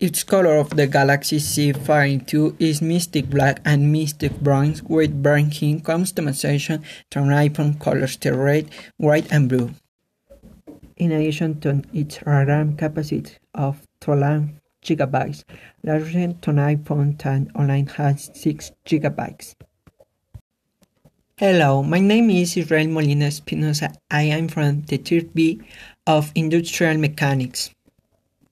Its color of the Galaxy c-faring is Mystic Black and Mystic Bronze with burnt customization from iPhone colors to red, white and blue. In addition to its RAM capacity of 12 GB, the recent iPhone 10 online has 6 GB. Hello, my name is Israel Molina Espinosa. I am from the 3rd B of Industrial Mechanics.